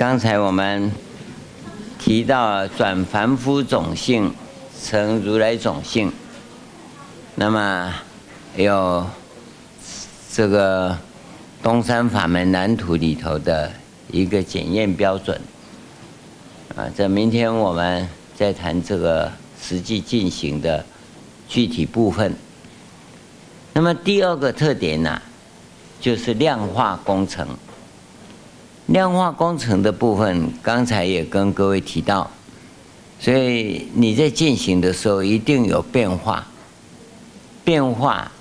刚才我们提到转凡夫种性成如来种性，那么有这个东山法门蓝图里头的一个检验标准啊。这明天我们再谈这个实际进行的具体部分。那么第二个特点呢，就是量化工程。量化工程的部分，刚才也跟各位提到，所以你在进行的时候一定有变化，变化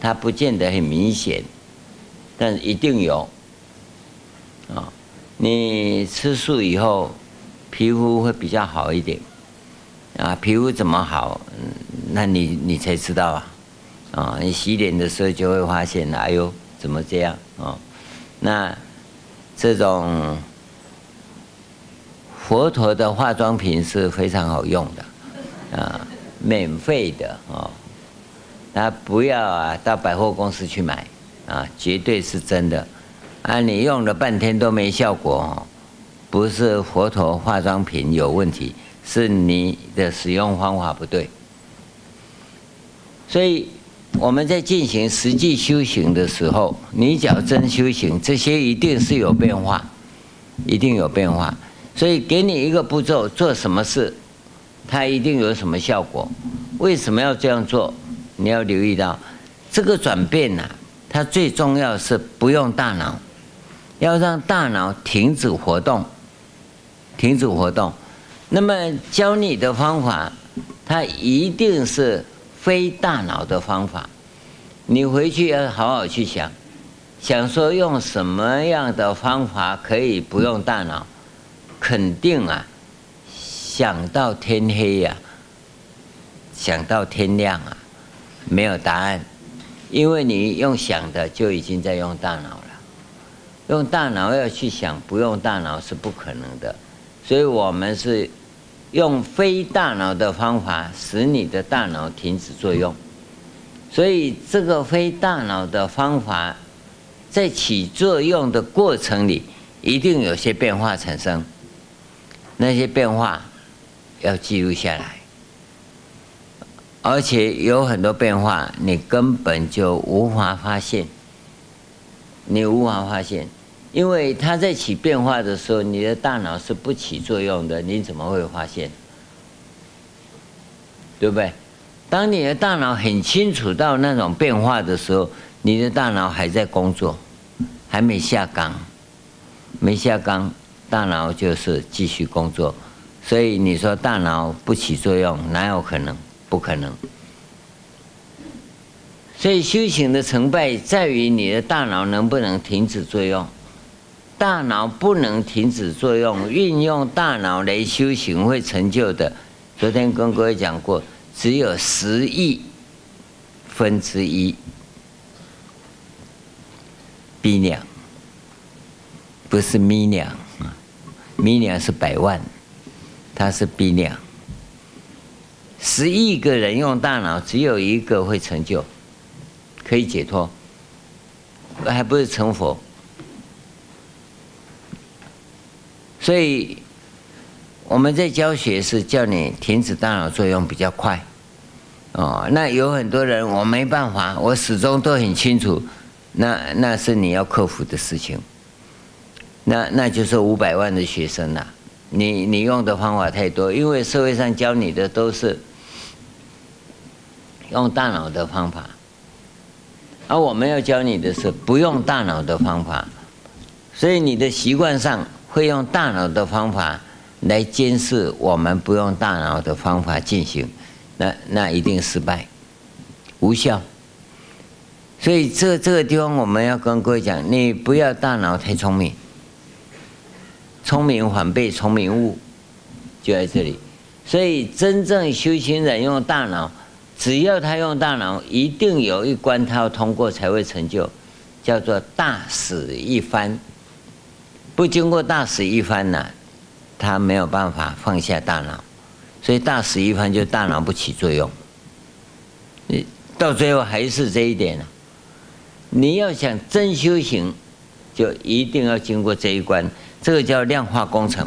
它不见得很明显，但一定有。啊，你吃素以后，皮肤会比较好一点，啊，皮肤怎么好？那你你才知道啊，啊，你洗脸的时候就会发现，哎呦，怎么这样啊？那。这种佛陀的化妆品是非常好用的，啊，免费的哦，那不要啊到百货公司去买，啊，绝对是真的，啊，你用了半天都没效果哦，不是佛陀化妆品有问题，是你的使用方法不对，所以。我们在进行实际修行的时候，你只要真修行，这些一定是有变化，一定有变化。所以给你一个步骤，做什么事，它一定有什么效果。为什么要这样做？你要留意到，这个转变呐，它最重要是不用大脑，要让大脑停止活动，停止活动。那么教你的方法，它一定是。非大脑的方法，你回去要好好去想，想说用什么样的方法可以不用大脑，肯定啊，想到天黑呀、想到天亮啊，没有答案，因为你用想的就已经在用大脑了，用大脑要去想，不用大脑是不可能的，所以我们是。用非大脑的方法使你的大脑停止作用，所以这个非大脑的方法在起作用的过程里，一定有些变化产生。那些变化要记录下来，而且有很多变化你根本就无法发现，你无法发现。因为它在起变化的时候，你的大脑是不起作用的，你怎么会发现？对不对？当你的大脑很清楚到那种变化的时候，你的大脑还在工作，还没下岗，没下岗，大脑就是继续工作。所以你说大脑不起作用，哪有可能？不可能。所以修行的成败在于你的大脑能不能停止作用。大脑不能停止作用，运用大脑来修行会成就的。昨天跟各位讲过，只有十亿分之一，比量，不是米量啊，米量是百万，它是比量。十亿个人用大脑，只有一个会成就，可以解脱，还不是成佛。所以我们在教学是叫你停止大脑作用比较快，哦，那有很多人我没办法，我始终都很清楚，那那是你要克服的事情，那那就是五百万的学生呐，你你用的方法太多，因为社会上教你的都是用大脑的方法，而我们要教你的是不用大脑的方法，所以你的习惯上。会用大脑的方法来监视我们不用大脑的方法进行，那那一定失败，无效。所以这这个地方我们要跟各位讲，你不要大脑太聪明，聪明反被聪明误，就在这里。所以真正修行人用大脑，只要他用大脑，一定有一关他要通过才会成就，叫做大死一番。不经过大使一番呢，他没有办法放下大脑，所以大使一番就大脑不起作用。你到最后还是这一点。你要想真修行，就一定要经过这一关，这个叫量化工程。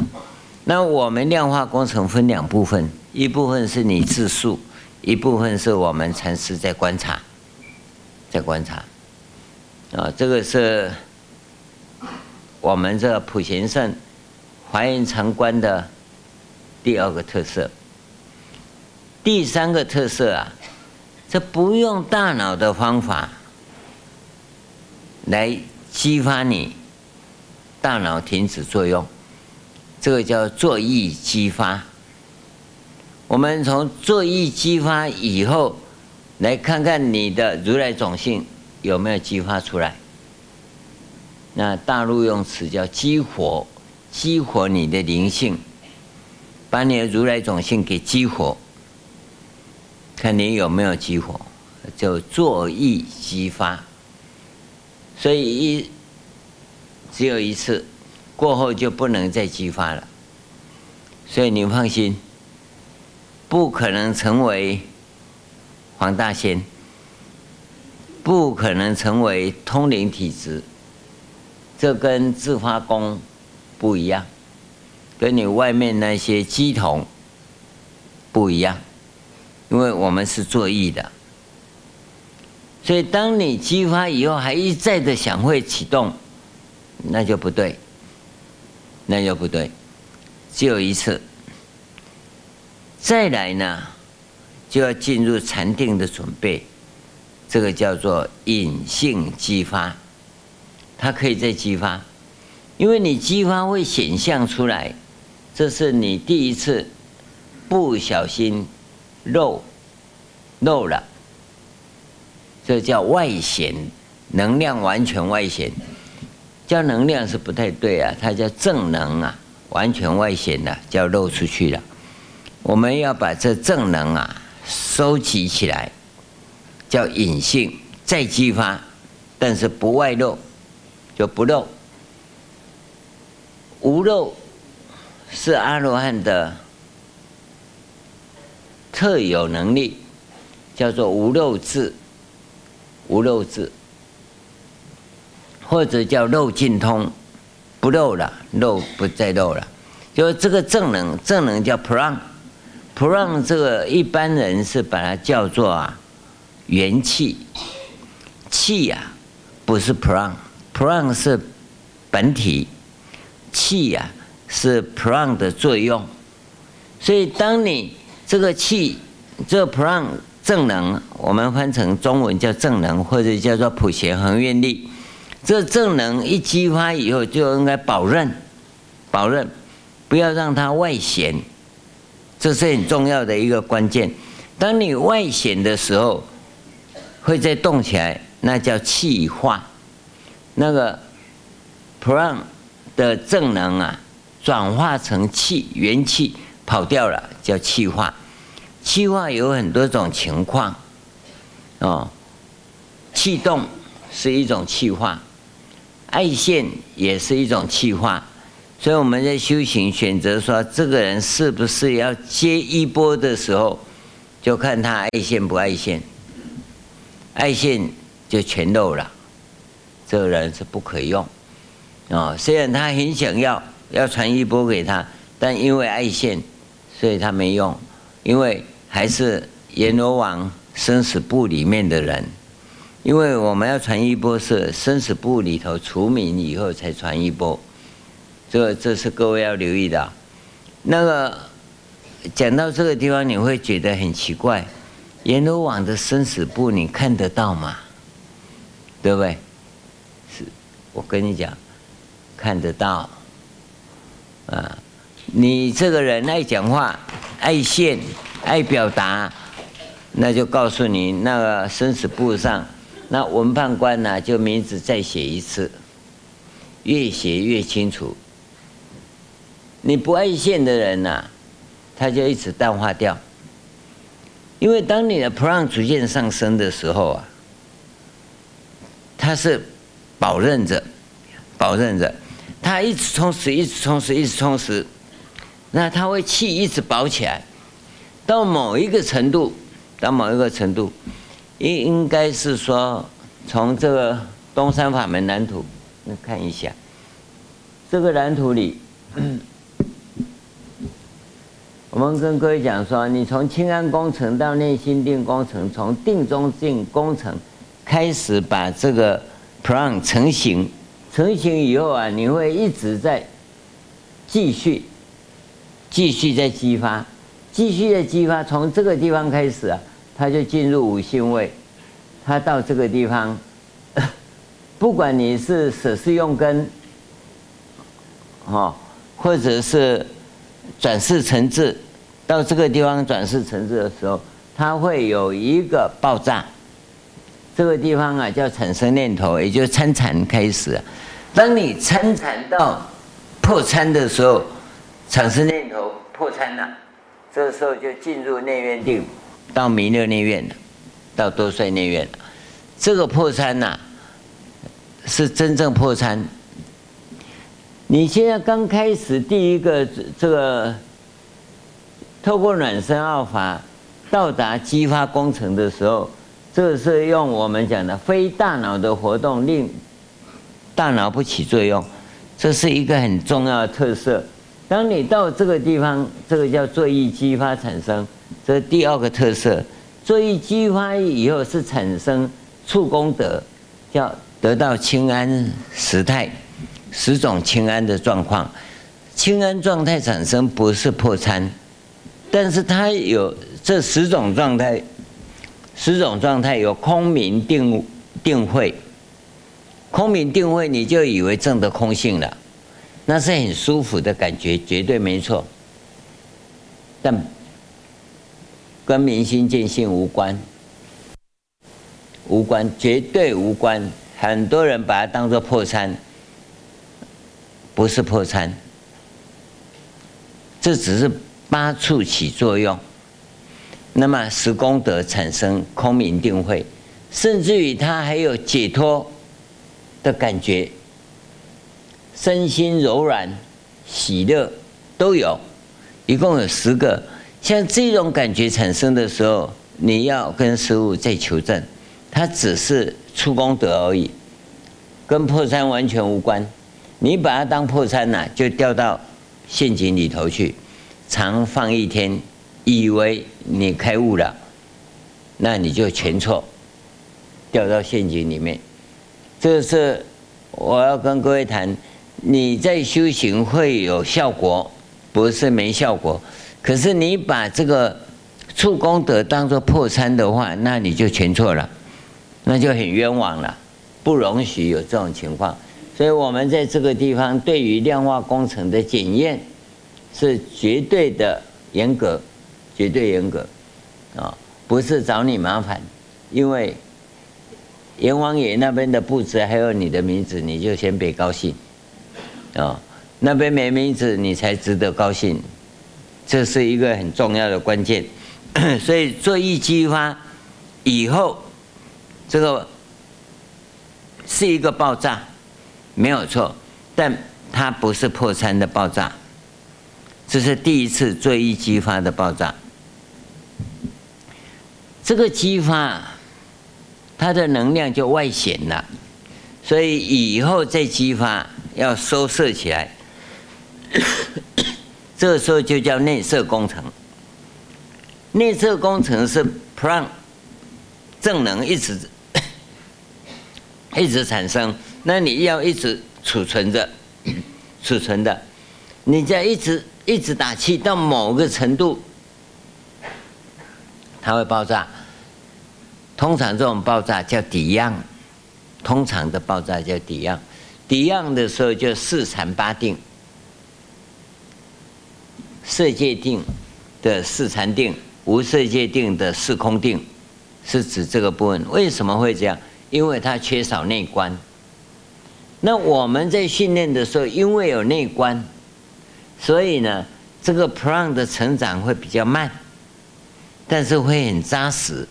那我们量化工程分两部分，一部分是你自述，一部分是我们禅师在观察，在观察。啊，这个是我们这个普贤圣华严禅观的第二个特色。第三个特色啊，这不用大脑的方法来激发你大脑停止作用。这个叫作意激发。我们从作意激发以后，来看看你的如来种性有没有激发出来。那大陆用词叫激活，激活你的灵性，把你的如来种性给激活，看你有没有激活，就作意激发。所以一只有一次。过后就不能再激发了，所以你放心，不可能成为黄大仙，不可能成为通灵体质，这跟自发功不一样，跟你外面那些乩童不一样，因为我们是做意的，所以当你激发以后还一再的想会启动，那就不对。那就不对，只有一次。再来呢，就要进入禅定的准备，这个叫做隐性激发，它可以再激发，因为你激发会显象出来，这是你第一次不小心漏漏了，这叫外显，能量完全外显。叫能量是不太对啊，它叫正能啊，完全外显的，叫漏出去了。我们要把这正能啊收集起来，叫隐性，再激发，但是不外漏，就不漏。无漏是阿罗汉的特有能力，叫做无漏智，无漏智。或者叫漏尽通，不漏了，漏不再漏了。就这个正能，正能叫 prang，prang 这个一般人是把它叫做啊元气，气呀、啊、不是 prang，prana 是本体，气呀、啊、是 prana 的作用。所以当你这个气，这 prana 正能，我们翻成中文叫正能，或者叫做普贤恒愿力。这正能一激发以后，就应该保任，保任，不要让它外显，这是很重要的一个关键。当你外显的时候，会再动起来，那叫气化。那个，Pran 的正能啊，转化成气，元气跑掉了，叫气化。气化有很多种情况，哦，气动是一种气化。爱现也是一种气化，所以我们在修行选择说这个人是不是要接一波的时候，就看他爱现不爱现。爱现就全漏了，这个人是不可用。啊，虽然他很想要要传衣钵给他，但因为爱现，所以他没用。因为还是阎罗王生死簿里面的人。因为我们要传衣钵是生死簿里头除名以后才传衣钵，这这是各位要留意的。那个讲到这个地方，你会觉得很奇怪，阎罗王的生死簿你看得到吗？对不对？我跟你讲，看得到。啊，你这个人爱讲话、爱现、爱表达，那就告诉你那个生死簿上。那文判官呢，就名字再写一次，越写越清楚。你不爱现的人呐，他就一直淡化掉。因为当你的 p r a n 逐渐上升的时候啊，他是保任着，保任着，他一直充实，一直充实，一直充实，那他会气一直保起来，到某一个程度，到某一个程度。应应该是说，从这个东山法门蓝图，那看一下，这个蓝图里，我们跟各位讲说，你从清安工程到内心定工程，从定中定工程开始把这个 plan 成型，成型以后啊，你会一直在继续，继续在激发，继续在激发，从这个地方开始啊，它就进入五性位，它到这个地方，不管你是舍事用根。哦，或者是转世成智，到这个地方转世成智的时候，它会有一个爆炸。这个地方啊，叫产生念头，也就是参禅开始。当你参禅到破参的时候，产生念头破参了，这个时候就进入内院定，到弥勒内院了，到多帅内院了。这个破参呐，是真正破参。你现在刚开始第一个这个透过暖身奥法到达激发工程的时候，这是用我们讲的非大脑的活动令大脑不起作用，这是一个很重要的特色。当你到这个地方，这个叫作意激发产生，这是第二个特色。作意激发以后是产生触功德，叫得到清安时态。十种清安的状况，清安状态产生不是破参，但是它有这十种状态，十种状态有空明定定慧，空明定慧你就以为证得空性了，那是很舒服的感觉，绝对没错，但跟明心见性无关，无关，绝对无关，很多人把它当作破参。不是破参，这只是八处起作用。那么十功德产生空明定慧，甚至于他还有解脱的感觉，身心柔软、喜乐都有，一共有十个。像这种感觉产生的时候，你要跟师父再求证，它只是出功德而已，跟破参完全无关。你把它当破参呐，就掉到陷阱里头去，常放一天，以为你开悟了，那你就全错，掉到陷阱里面。这是我要跟各位谈，你在修行会有效果，不是没效果。可是你把这个触功德当作破参的话，那你就全错了，那就很冤枉了，不容许有这种情况。所以我们在这个地方对于量化工程的检验是绝对的严格，绝对严格啊，不是找你麻烦，因为阎王爷那边的布置还有你的名字，你就先别高兴啊，那边没名字你才值得高兴，这是一个很重要的关键。所以作意激发以后，这个是一个爆炸。没有错，但它不是破产的爆炸，这是第一次最易激发的爆炸。这个激发，它的能量就外显了，所以以后再激发要收摄起来，这个时候就叫内摄工程。内摄工程是不让正能一直 一直产生。那你要一直储存着，储存的，你再一直一直打气到某个程度，它会爆炸。通常这种爆炸叫抵样，通常的爆炸叫抵样。抵样的时候就四禅八定，色界定的四禅定，无色界定的四空定，是指这个部分。为什么会这样？因为它缺少内观。那我们在训练的时候，因为有内观，所以呢，这个 plan 的成长会比较慢，但是会很扎实，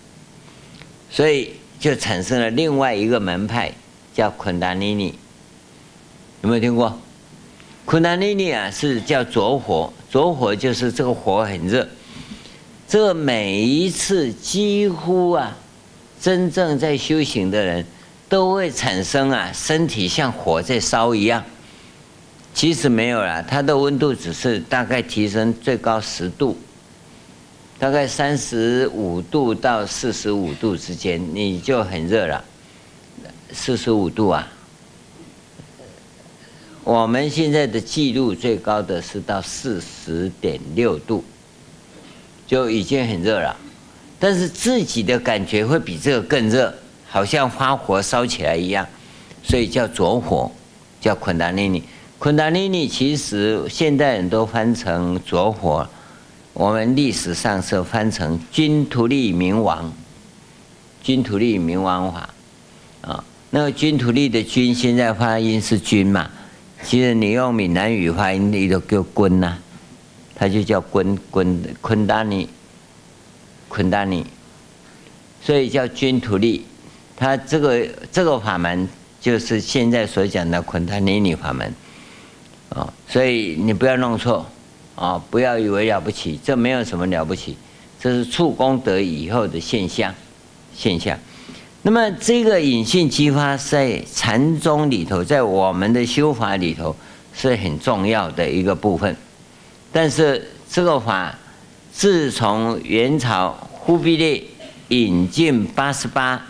所以就产生了另外一个门派，叫昆达尼尼。有没有听过？昆达尼尼啊，是叫着火，着火就是这个火很热，这每一次几乎啊，真正在修行的人。都会产生啊，身体像火在烧一样，其实没有啦，它的温度只是大概提升最高十度，大概三十五度到四十五度之间，你就很热了。四十五度啊，我们现在的记录最高的是到四十点六度，就已经很热了。但是自己的感觉会比这个更热，好像花火烧起来一样，所以叫拙火，叫昆达尼尼。昆达尼尼其实现代人都翻成拙火，我们历史上是翻成均图利明王，均图利明王法，啊，那个均图利的君现在发音是君嘛，其实你用闽南语发音，你都叫坤呐，它就叫坤坤昆达尼，昆达尼，所以叫均图利，它这个这个法门就是现在所讲的昆达尼尼法门。啊，所以你不要弄错，啊，不要以为了不起，这没有什么了不起，这是触功德以后的现象，现象。那么这个隐性激发在禅宗里头，在我们的修法里头是很重要的一个部分。但是这个法自从元朝忽必烈引进八十八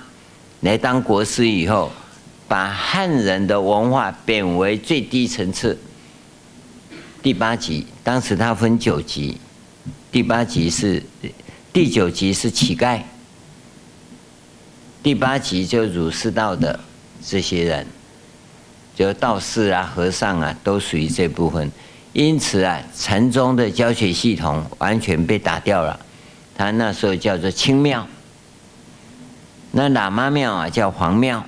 来当国师以后，把汉人的文化贬为最低层次。第八集，当时他分九集，第八集是，第九集是乞丐，第八集就儒释道的这些人，就道士啊、和尚啊，都属于这部分。因此啊，禅宗的教学系统完全被打掉了。他那时候叫做清庙，那喇嘛庙啊叫黄庙，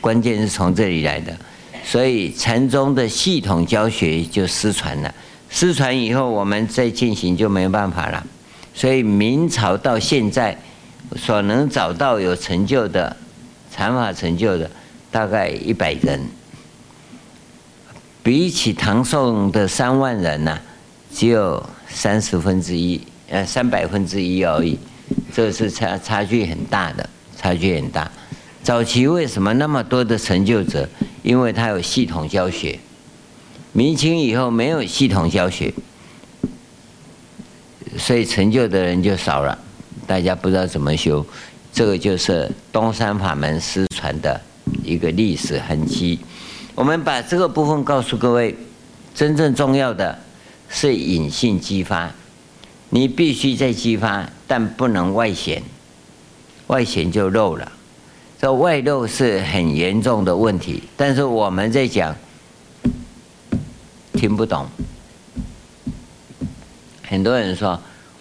关键是从这里来的。所以禅宗的系统教学就失传了，失传以后我们再进行就没办法了。所以明朝到现在所能找到有成就的禅法成就的，大概一百人，比起唐宋的三万人呢，只有三十分之一，呃，三百分之一而已，这是差差距很大的，差距很大。早期为什么那么多的成就者？因为他有系统教学。明清以后没有系统教学，所以成就的人就少了。大家不知道怎么修，这个就是东山法门失传的一个历史痕迹。我们把这个部分告诉各位，真正重要的是隐性激发，你必须在激发，但不能外显，外显就漏了。这外漏是很严重的问题，但是我们在讲听不懂。很多人说，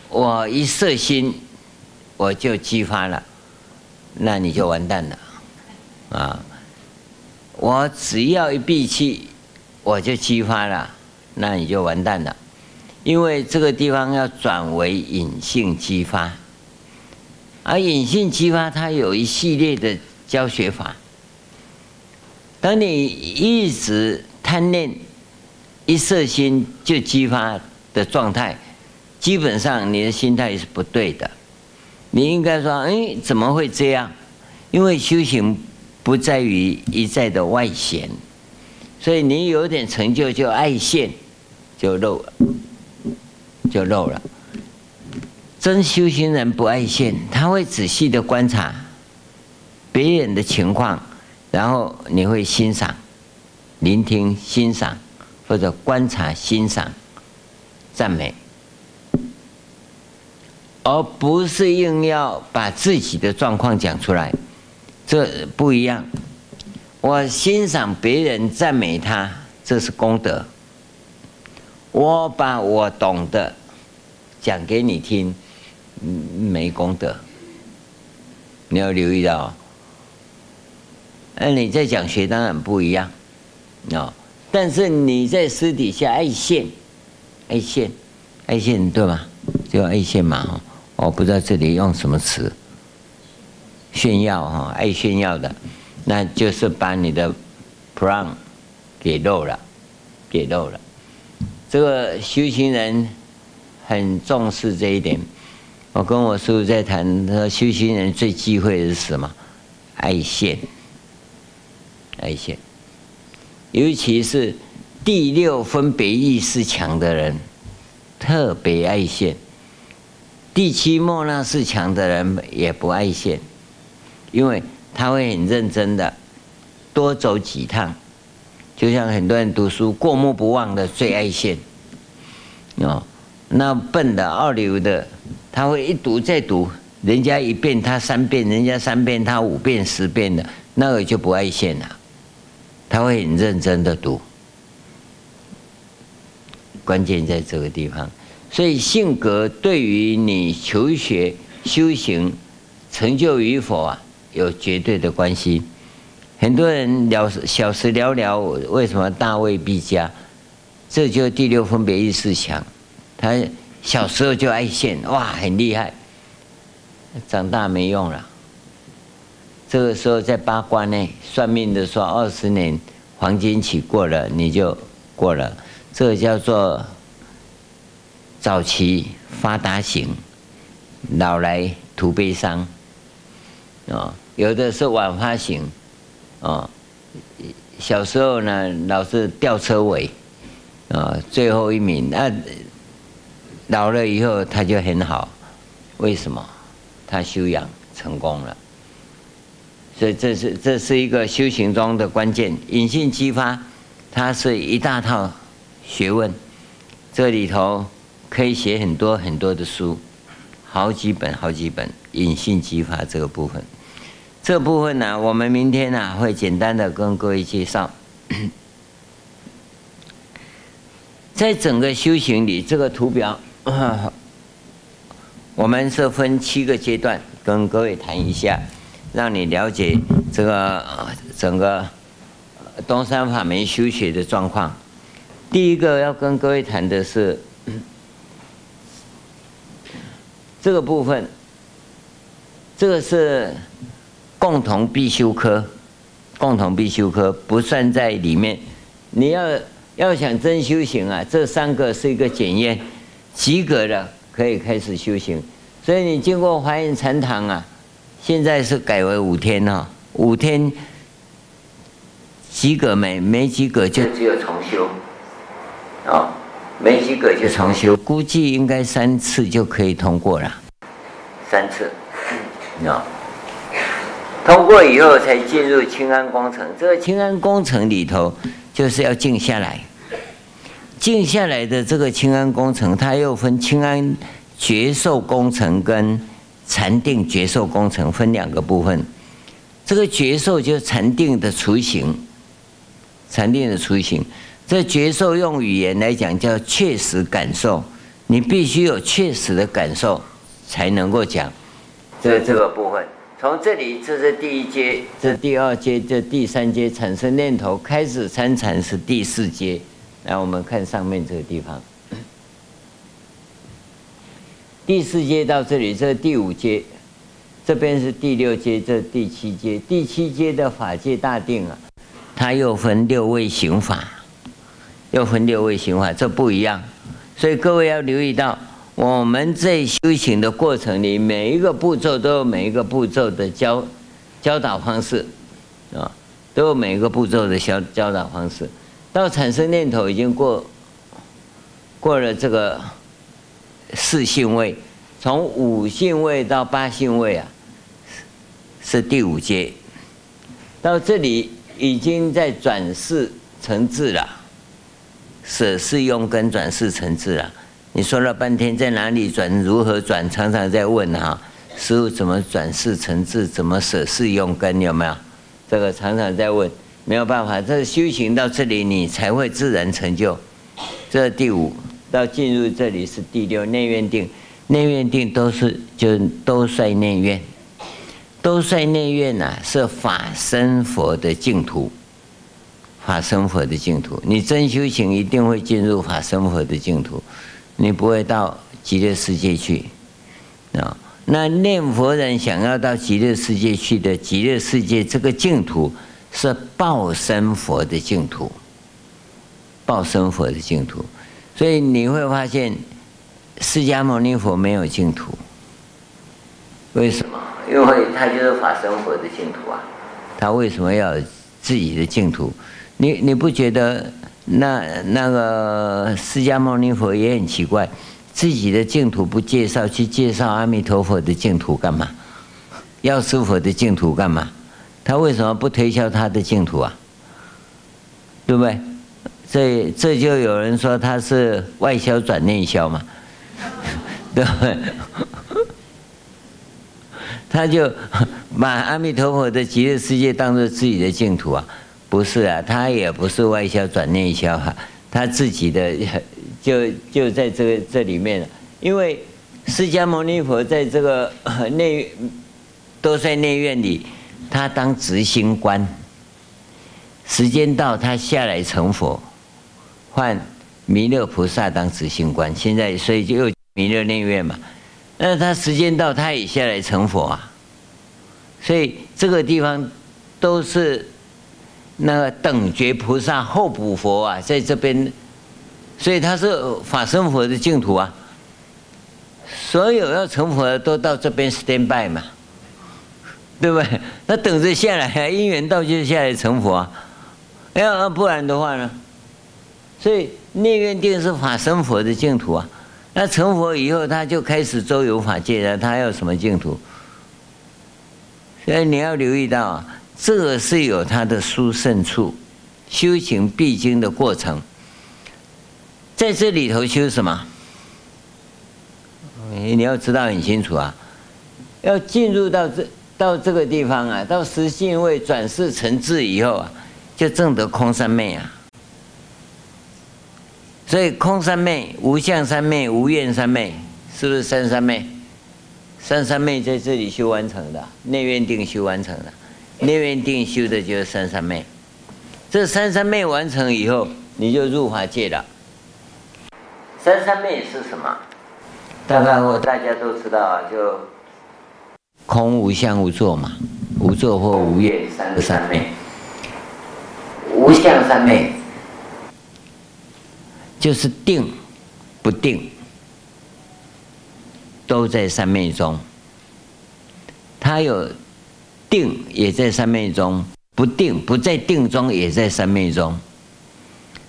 我一摄心我就激发了，那你就完蛋了啊！我只要一闭气我就激发了，那你就完蛋了，因为这个地方要转为隐性激发，而隐性激发它有一系列的。教学法，当你一直贪念、一色心就激发的状态，基本上你的心态是不对的。你应该说：“哎，怎么会这样？”因为修行不在于一再的外显，所以你有点成就就爱现，就漏，就漏了。真修行人不爱现，他会仔细的观察。别人的情况，然后你会欣赏、聆听、欣赏，或者观察、欣赏、赞美，而不是硬要把自己的状况讲出来，这不一样。我欣赏别人、赞美他，这是功德；我把我懂的讲给你听，没功德。你要留意到。那你在讲学当然不一样，哦，但是你在私底下爱现，爱现，爱现对吗？就爱现嘛，我不知道这里用什么词，炫耀哈，爱炫耀的，那就是把你的 p r o n 给漏了，给漏了。这个修行人很重视这一点。我跟我师父在谈，他说修行人最忌讳的是什么？爱现。爱现，尤其是第六分别意识强的人特别爱现，第七末那识强的人也不爱现，因为他会很认真的多走几趟，就像很多人读书过目不忘的最爱现，哦，那笨的二流的他会一读再读，人家一遍他三遍，人家三遍他五遍十遍的，那个就不爱现了，他会很认真的读。关键在这个地方，所以性格对于你求学、修行、成就与否啊，有绝对的关系。很多人了小时聊聊，为什么大未必佳？这就第六分别意识强，他小时候就爱现，哇，很厉害。长大没用了。这个时候在八卦内算命的说，二十年黄金期过了，你就过了。这个叫做早期发达型，老来徒悲伤。啊，有的是晚发型，啊，小时候呢老是吊车尾，啊，最后一名。那老了以后他就很好，为什么？他修养成功了。这这是这是一个修行中的关键，隐性激发，它是一大套。学问，这里头可以写很多很多的书，好几本好几本。隐性激发这个部分，这部分呢，我们明天呢会简单的跟各位介绍。在整个修行里，这个图表，我们是分七个阶段，跟各位谈一下，让你了解这个整个东山法门修学的状况。第一个要跟各位谈的是 这个部分，这个是共同必修科，共同必修科不算在里面。你要要想真修行啊，这三个是一个检验，及格了可以开始修行。所以你经过华严禅堂啊，现在是改为五天哦，五天及格没没及格就只有重修。哦，没及格就重修，估计应该三次就可以通过了。三次，哦，通过以后才进入清安工程。这个清安工程里头，就是要静下来。静下来的这个清安工程，它又分清安觉受工程跟禅定觉受工程，分两个部分。这个觉受就是禅定的雏形，禅定的雏形。这觉受用语言来讲叫确实感受，你必须有确实的感受才能够讲这这个部分。从这里，这是第一阶，这第二阶，这第三阶产生念头开始参禅是第四阶。来，我们看上面这个地方，第四阶到这里，这是第五阶，这边是第六阶，这第七阶。第七阶的法界大定啊，它又分六位行法。又分六位行法，这不一样，所以各位要留意到，我们在修行的过程里，每一个步骤都有每一个步骤的教教导方式，啊，都有每一个步骤的教教导方式。到产生念头已经过过了这个四性位，从五性位到八性位啊，是第五阶，到这里已经在转世成智了。舍事用根转世成智了！你说了半天在哪里转？如何转？常常在问哈，师父怎么转世成智？怎么舍事用根？有没有？这个常常在问，没有办法，这修行到这里你才会自然成就。这是第五到进入这里是第六内院定，内院定都是就都率内院，都率内院呐、啊，是法身佛的净土。法身佛的净土，你真修行一定会进入法身佛的净土，你不会到极乐世界去啊。那念佛人想要到极乐世界去的极乐世界，这个净土是报身佛的净土，报身佛的净土。所以你会发现，释迦牟尼佛没有净土，为什么？因为他就是法身佛的净土啊。他为什么要自己的净土？你你不觉得那那个释迦牟尼佛也很奇怪，自己的净土不介绍，去介绍阿弥陀佛的净土干嘛？药师佛的净土干嘛？他为什么不推销他的净土啊？对不对？这这就有人说他是外销转内销嘛，对。不对？他就把阿弥陀佛的极乐世界当做自己的净土啊。不是啊，他也不是外销转内销哈，他自己的 就就在这个这里面了，因为释迦牟尼佛在这个 内兜率内院里，他当执行官，时间到他下来成佛，换弥勒菩萨当执行官，现在所以就又弥勒内院嘛，那他时间到他也下来成佛啊，所以这个地方都是。那个等觉菩萨候补佛啊，在这边，所以他是法身佛的净土啊。所有要成佛的都到这边 stand by 嘛，对不对？那等着下来，因缘到就下来成佛啊。要不然的话呢？所以内院定是法身佛的净土啊。那成佛以后，他就开始周游法界了。他要什么净土？所以你要留意到。这个是有它的殊胜处，修行必经的过程。在这里头修什么？你要知道很清楚啊！要进入到这到这个地方啊，到实性位转世成智以后啊，就证得空三昧啊。所以空三昧、无相三昧、无愿三昧，是不是三三昧？三三昧在这里修完成的，内院定修完成的。内院定修的就是三三昧，这三三昧完成以后，你就入法界了。三三昧是什么？大概我大家都知道啊，就空无相无作嘛，无作或无愿三个三昧。无相三昧就是定不定，都在三昧中。它有。定也在三昧中，不定不在定中也在三昧中。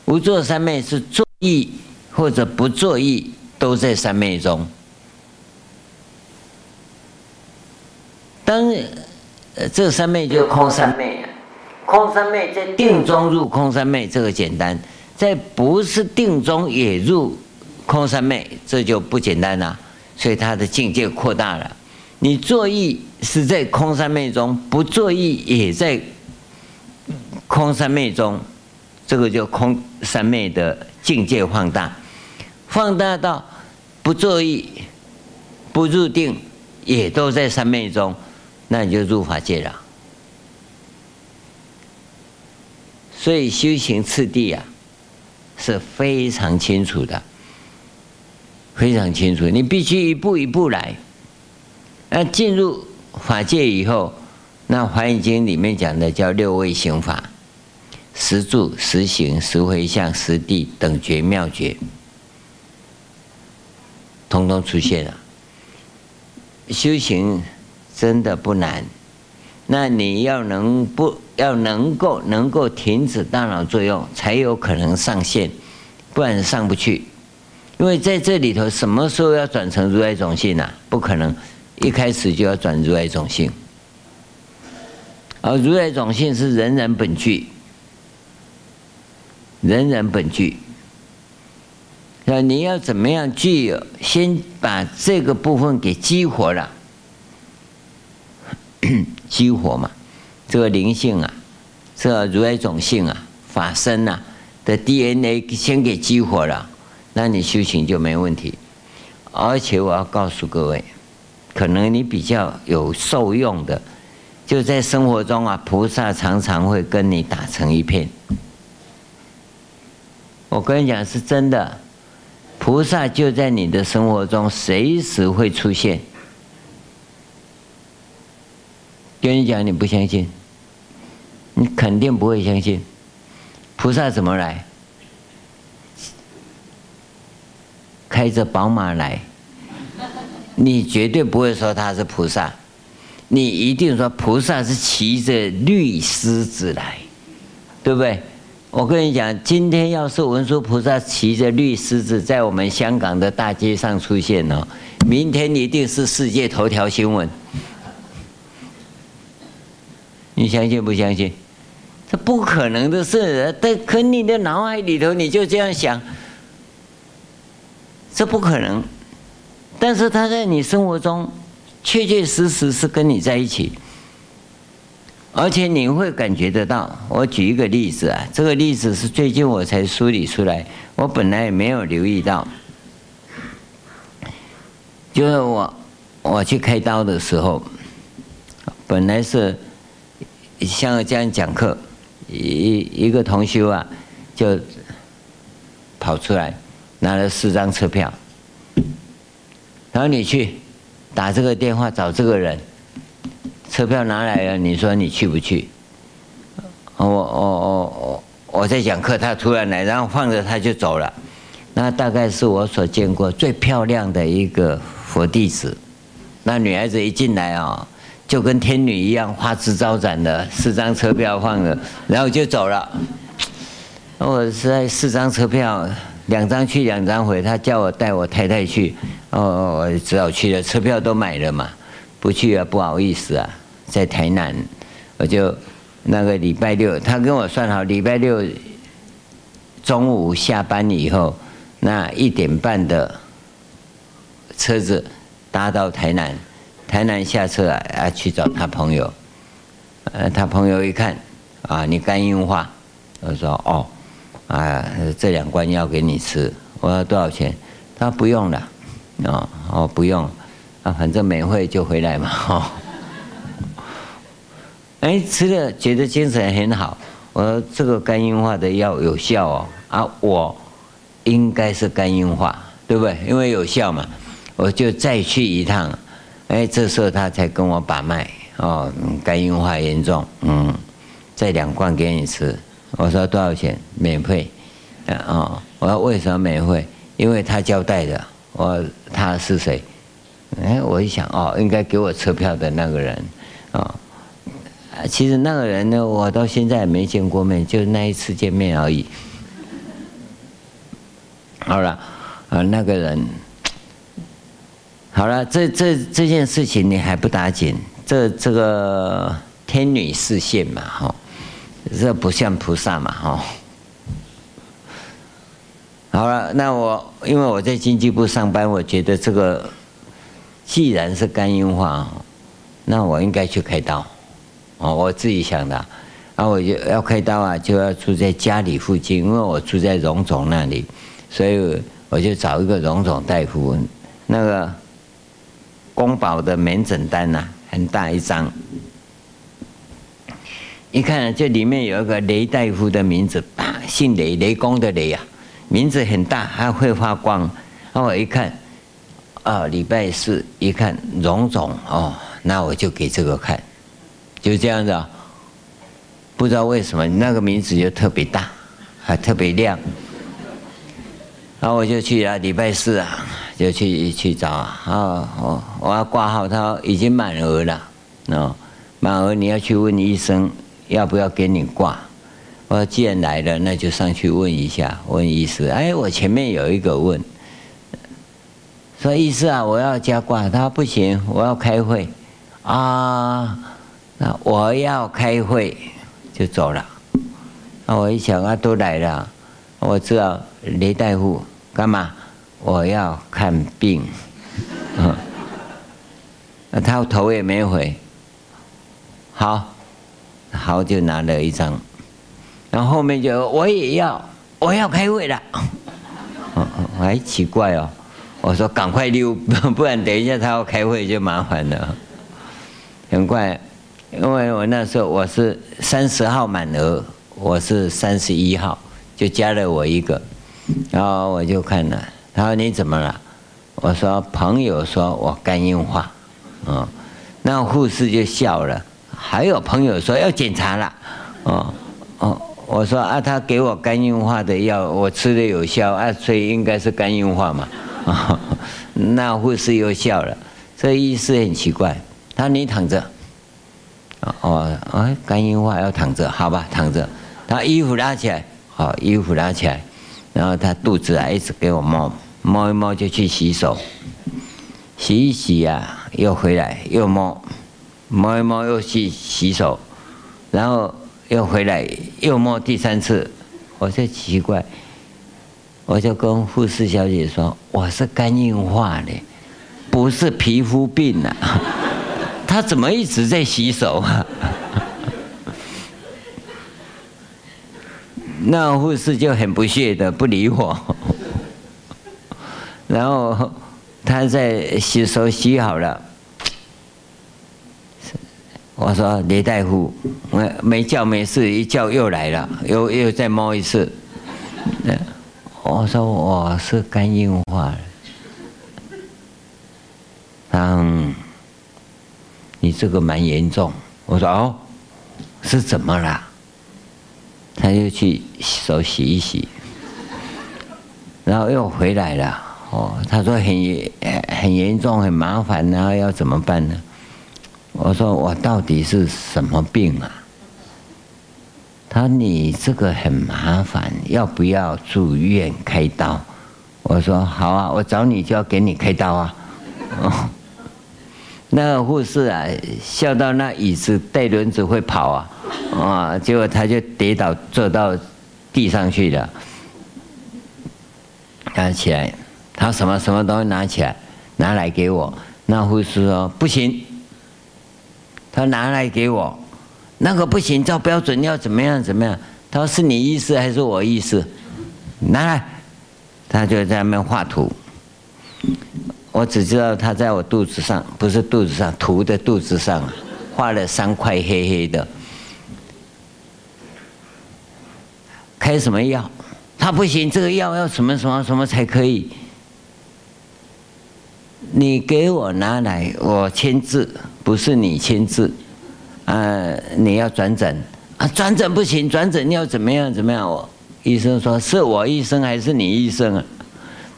无作三昧是作意或者不作意都在三昧中。当呃这三昧就空三昧，空三昧在定中入空三昧，这个简单；在不是定中也入空三昧，这就不简单了。所以他的境界扩大了。你作意是在空三昧中，不作意也在空三昧中，这个就空三昧的境界放大，放大到不作意、不入定，也都在三昧中，那你就入法界了。所以修行次第啊，是非常清楚的，非常清楚，你必须一步一步来。那进入法界以后，那《华严经》里面讲的叫六位行法：十住、十行、十回向、十地、等觉、妙觉，通通出现了。修行真的不难，那你要能不要能够能够停止大脑作用，才有可能上线，不然上不去。因为在这里头，什么时候要转成如来种性呢？不可能。一开始就要转如来种性，而如来种性是人人本具，人人本具。那你要怎么样具有？先把这个部分给激活了，激活嘛，这个灵性啊，这如来种性啊，法身啊的 DNA 先给激活了，那你修行就没问题。而且我要告诉各位。可能你比较有受用的，就在生活中啊，菩萨常常会跟你打成一片。我跟你讲是真的，菩萨就在你的生活中随时会出现。跟你讲，你不相信，你肯定不会相信。菩萨怎么来？开着宝马来。你绝对不会说他是菩萨，你一定说菩萨是骑着绿狮子来，对不对？我跟你讲，今天要是文殊菩萨骑着绿狮子在我们香港的大街上出现哦，明天一定是世界头条新闻。你相信不相信？这不可能的事，但可你的脑海里头你就这样想，这不可能。但是他在你生活中确确实实是跟你在一起。而且你会感觉得到，我举一个例子啊，这个例子是最近我才梳理出来，我本来也没有留意到。就是我我去开刀的时候，本来是像这样讲课，一一个同修啊，就跑出来拿了四张车票，然后你去打这个电话找这个人。车票拿来了，你说你去不去？我我我我我在讲课，他突然来，然后放着他就走了。那大概是我所见过最漂亮的一个佛弟子。那女孩子一进来啊，就跟天女一样，花枝招展的，四张车票放着，然后就走了。我是在四张车票，两张去，两张回，他叫我带我太太去，哦，我只好去了，车票都买了嘛，不去啊，不好意思啊。在台南，我就那个礼拜六，他跟我算好，礼拜六中午下班以后，那一点半的车子搭到台南，台南下车啊，啊去找他朋友，呃，他朋友一看，啊，你肝硬化，我说哦，啊，这两罐药给你吃，我说多少钱？他不用了，哦哦不用，啊反正美会就回来嘛，哦。哎，吃了觉得精神很好。我说这个肝硬化的药有效哦，啊，我应该是肝硬化，对不对？因为有效嘛，我就再去一趟。哎，这时候他才跟我把脉哦，肝硬化严重，嗯，再两罐给你吃。我说多少钱？免费。啊哦，我说为什么免费？因为他交代的。我他是谁？哎，我一想哦，应该给我车票的那个人啊。哦其实那个人呢，我到现在也没见过面，就那一次见面而已。好了，啊，那个人，好了，这这这件事情你还不打紧，这这个天女示现嘛，哈，这不像菩萨嘛，哈。好了，那我因为我在经济部上班，我觉得这个既然是肝硬化，那我应该去开刀。哦，我自己想的，啊，我就要开刀啊，就要住在家里附近，因为我住在荣总那里，所以我就找一个荣总大夫，那个宫保的门诊单呐，很大一张，一看这里面有一个雷大夫的名字，姓雷，雷公的雷啊，名字很大，还会发光，那我一看，啊，礼拜四一看荣总哦，那我就给这个看。就这样子啊，不知道为什么那个名字就特别大，还特别亮。然后我就去啊，礼拜四啊，就去去找啊，我我要挂号，他已经满额了，哦，满额你要去问医生要不要给你挂。我说既然来了，那就上去问一下，问医师。哎，我前面有一个问，说医师啊，我要加挂，他不行，我要开会啊。那我要开会，就走了。那我一想啊，都来了，我知道雷大夫干嘛？我要看病。嗯，那他头也没回。好，好就拿了一张，然后后面就我也要，我要开会了。嗯嗯，还奇怪哦。我说赶快溜，不然等一下他要开会就麻烦了。很快。因为我那时候我是三十号满额，我是三十一号，就加了我一个，然后我就看了，他说你怎么了？我说朋友说我肝硬化，嗯，那护士就笑了，还有朋友说要检查了，哦哦，我说啊，他给我肝硬化的药，我吃的有效啊，所以应该是肝硬化嘛，哦，那护士又笑了，这意思很奇怪，他说你躺着。哦，哎，肝硬化要躺着，好吧，躺着。他衣服拉起来，好，衣服拉起来，然后他肚子啊一直给我摸，摸一摸就去洗手，洗一洗啊，又回来又摸，摸一摸又去洗手，然后又回来又摸第三次，我就奇怪，我就跟护士小姐说，我是肝硬化的，不是皮肤病啊，他怎么一直在洗手？啊？那护士就很不屑的不理我，然后他在洗手洗好了，我说李大夫，没没叫没事，一叫又来了，又又再摸一次，我说我是肝硬化，嗯，你这个蛮严重，我说哦，是怎么了？他又去手洗一洗，然后又回来了。哦，他说很很严重，很麻烦，然后要怎么办呢？我说我到底是什么病啊？他说你这个很麻烦，要不要住院开刀？我说好啊，我找你就要给你开刀啊。哦，那个护士啊，笑到那椅子带轮子会跑啊。啊！结果他就跌倒，坐到地上去了。他起来，他什么什么东西拿起来，拿来给我。那护士说不行，他拿来给我，那个不行，照标准要怎么样怎么样？他说是你意思还是我意思？拿来，他就在那边画图。我只知道他在我肚子上，不是肚子上，图的肚子上，画了三块黑黑的。开什么药？他不行，这个药要什么什么什么才可以？你给我拿来，我签字，不是你签字。呃，你要转诊啊？转诊不行，转诊要怎么样怎么样？我医生说是我医生还是你医生啊？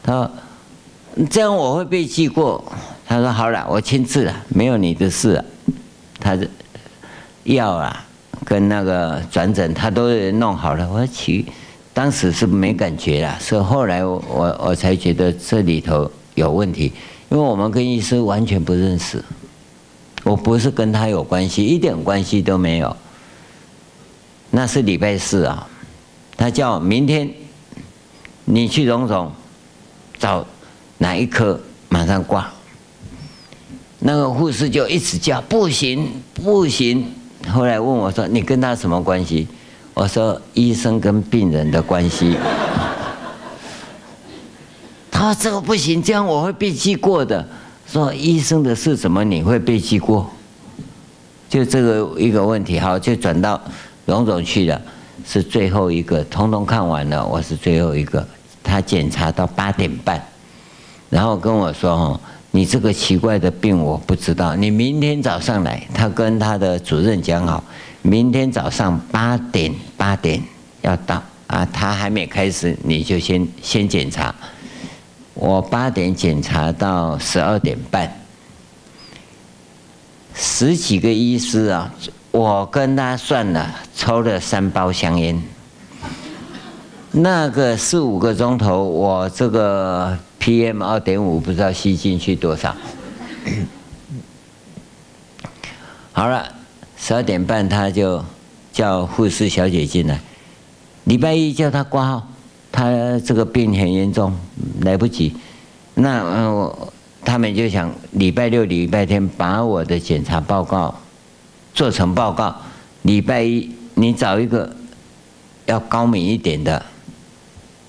他说这样我会被记过。他说好了，我签字了，没有你的事。他的药啊。跟那个转诊，他都弄好了。我说其当时是没感觉啦，是后来我我我才觉得这里头有问题，因为我们跟医师完全不认识，我不是跟他有关系，一点关系都没有。那是礼拜四啊，他叫我明天你去荣总找哪一科，马上挂。那个护士就一直叫不行不行。后来问我说：“你跟他什么关系？”我说：“医生跟病人的关系。”他说：“这个不行，这样我会被记过的。”说：“医生的事怎么你会被记过？”就这个一个问题，好，就转到荣总去了，是最后一个，通通看完了，我是最后一个。他检查到八点半，然后跟我说：“哦。”你这个奇怪的病我不知道，你明天早上来，他跟他的主任讲好，明天早上八点八点要到啊，他还没开始，你就先先检查。我八点检查到十二点半，十几个医师啊，我跟他算了，抽了三包香烟，那个四五个钟头，我这个。PM 二点五不知道吸进去多少。好了，十二点半他就叫护士小姐进来。礼拜一叫他挂号，他这个病很严重，来不及。那嗯，他们就想礼拜六、礼拜天把我的检查报告做成报告。礼拜一你找一个要高明一点的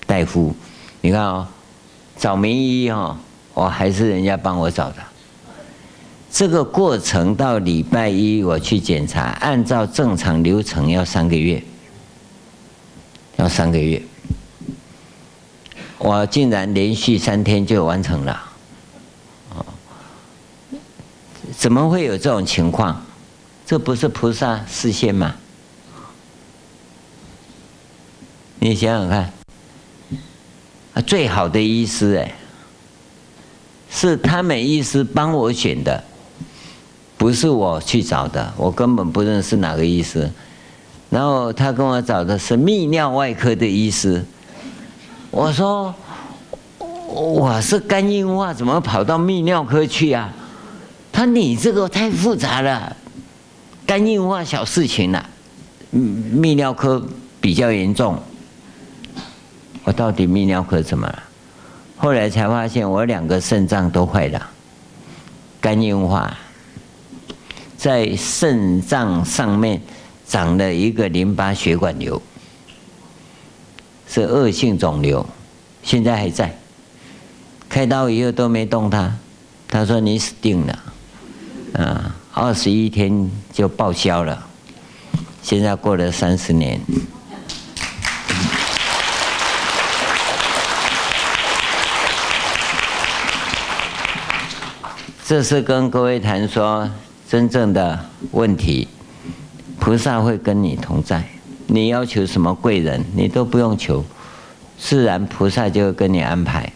大夫，你看、哦。找名医哦，我还是人家帮我找的。这个过程到礼拜一我去检查，按照正常流程要三个月，要三个月。我竟然连续三天就完成了，怎么会有这种情况？这不是菩萨示现吗？你想想看。最好的医师哎，是他们医师帮我选的，不是我去找的，我根本不认识哪个医师。然后他跟我找的是泌尿外科的医师。我说我是肝硬化，怎么跑到泌尿科去啊？他你这个太复杂了，肝硬化小事情了，泌尿科比较严重。我到底泌尿科怎么了？后来才发现我两个肾脏都坏了，肝硬化，在肾脏上面长了一个淋巴血管瘤，是恶性肿瘤，现在还在。开刀以后都没动它，他说你死定了，啊，二十一天就报销了。现在过了三十年。这是跟各位谈说真正的问题，菩萨会跟你同在。你要求什么贵人，你都不用求，自然菩萨就会跟你安排。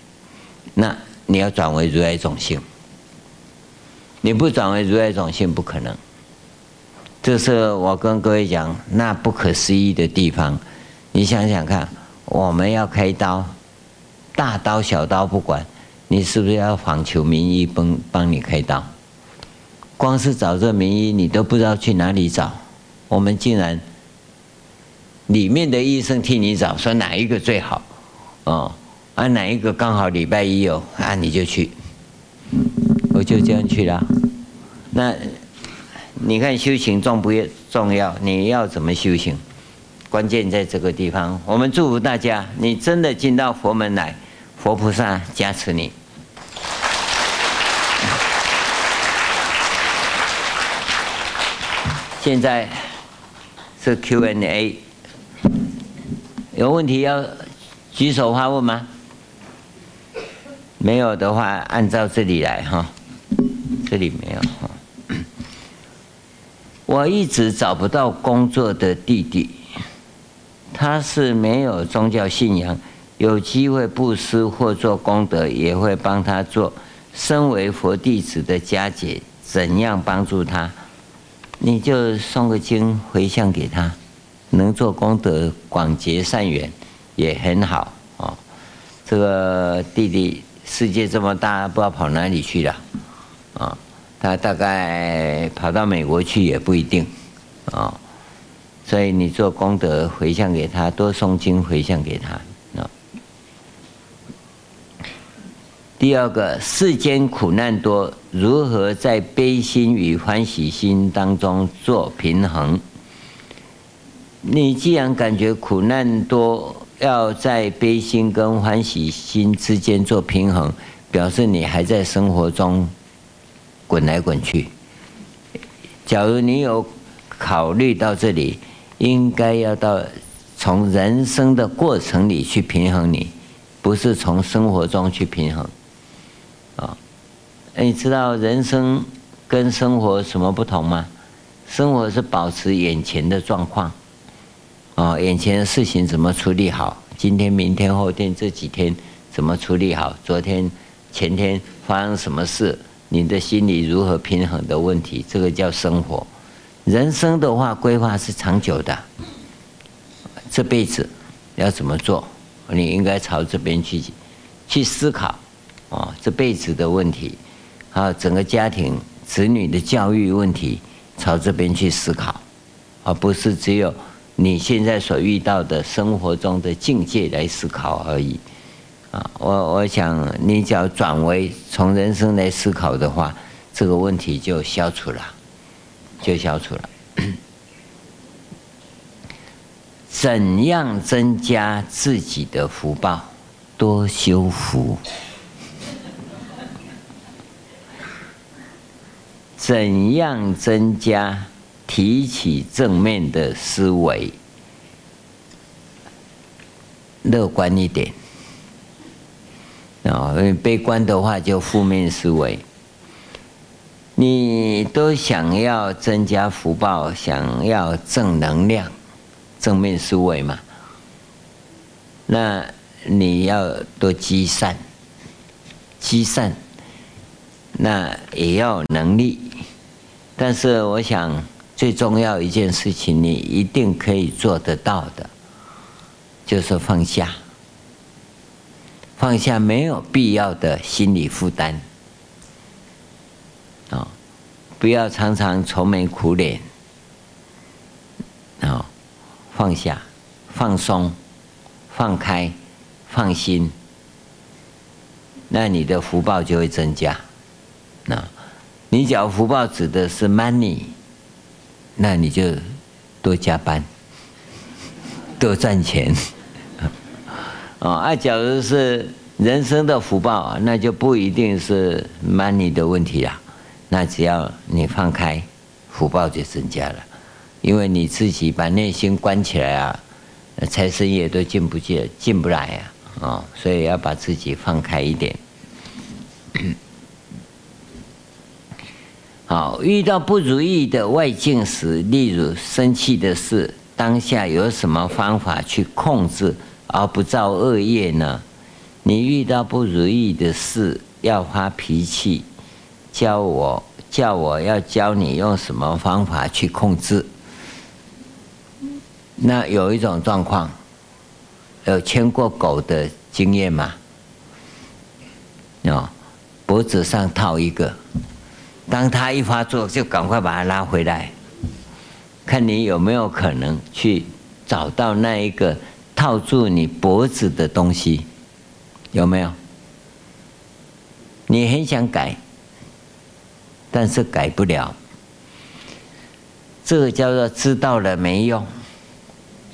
那你要转为如来种性，你不转为如来种性不可能。这是我跟各位讲那不可思议的地方。你想想看，我们要开刀，大刀小刀不管。你是不是要访求名医帮帮你开刀？光是找这名医，你都不知道去哪里找。我们竟然里面的医生替你找，说哪一个最好？哦，啊哪一个刚好礼拜一有啊，你就去。我就这样去了。那你看修行重不重要？你要怎么修行？关键在这个地方。我们祝福大家，你真的进到佛门来，佛菩萨加持你。现在是 Q&A，有问题要举手发问吗？没有的话，按照这里来哈，这里没有哈。我一直找不到工作的弟弟，他是没有宗教信仰，有机会布施或做功德，也会帮他做。身为佛弟子的家姐，怎样帮助他？你就送个经回向给他，能做功德广结善缘也很好哦。这个弟弟世界这么大，不知道跑哪里去了啊？他大概跑到美国去也不一定啊。所以你做功德回向给他，多诵经回向给他。第二个，世间苦难多，如何在悲心与欢喜心当中做平衡？你既然感觉苦难多，要在悲心跟欢喜心之间做平衡，表示你还在生活中滚来滚去。假如你有考虑到这里，应该要到从人生的过程里去平衡你，不是从生活中去平衡。啊，你知道人生跟生活什么不同吗？生活是保持眼前的状况，啊，眼前的事情怎么处理好？今天、明天、后天这几天怎么处理好？昨天、前天发生什么事？你的心里如何平衡的问题？这个叫生活。人生的话，规划是长久的，这辈子要怎么做？你应该朝这边去去思考。哦，这辈子的问题，还有整个家庭子女的教育问题，朝这边去思考，而不是只有你现在所遇到的生活中的境界来思考而已。啊，我我想你只要转为从人生来思考的话，这个问题就消除了，就消除了。怎样增加自己的福报？多修福。怎样增加提起正面的思维，乐观一点啊？因为悲观的话就负面思维。你都想要增加福报，想要正能量、正面思维嘛？那你要多积善，积善，那也要能力。但是我想，最重要一件事情，你一定可以做得到的，就是放下，放下没有必要的心理负担，啊，不要常常愁眉苦脸，啊，放下，放松，放开，放心，那你的福报就会增加，那，你只要福报指的是 money。那你就多加班，多赚钱，哦，啊，假如是人生的福报，那就不一定是 money 的问题啦。那只要你放开，福报就增加了，因为你自己把内心关起来啊，财神爷都进不进，进不来啊，啊，所以要把自己放开一点。好，遇到不如意的外境时，例如生气的事，当下有什么方法去控制而不造恶业呢？你遇到不如意的事要发脾气，教我叫我要教你用什么方法去控制。那有一种状况，有牵过狗的经验吗？哦，脖子上套一个。当他一发作，就赶快把他拉回来，看你有没有可能去找到那一个套住你脖子的东西，有没有？你很想改，但是改不了。这个叫做知道了没用，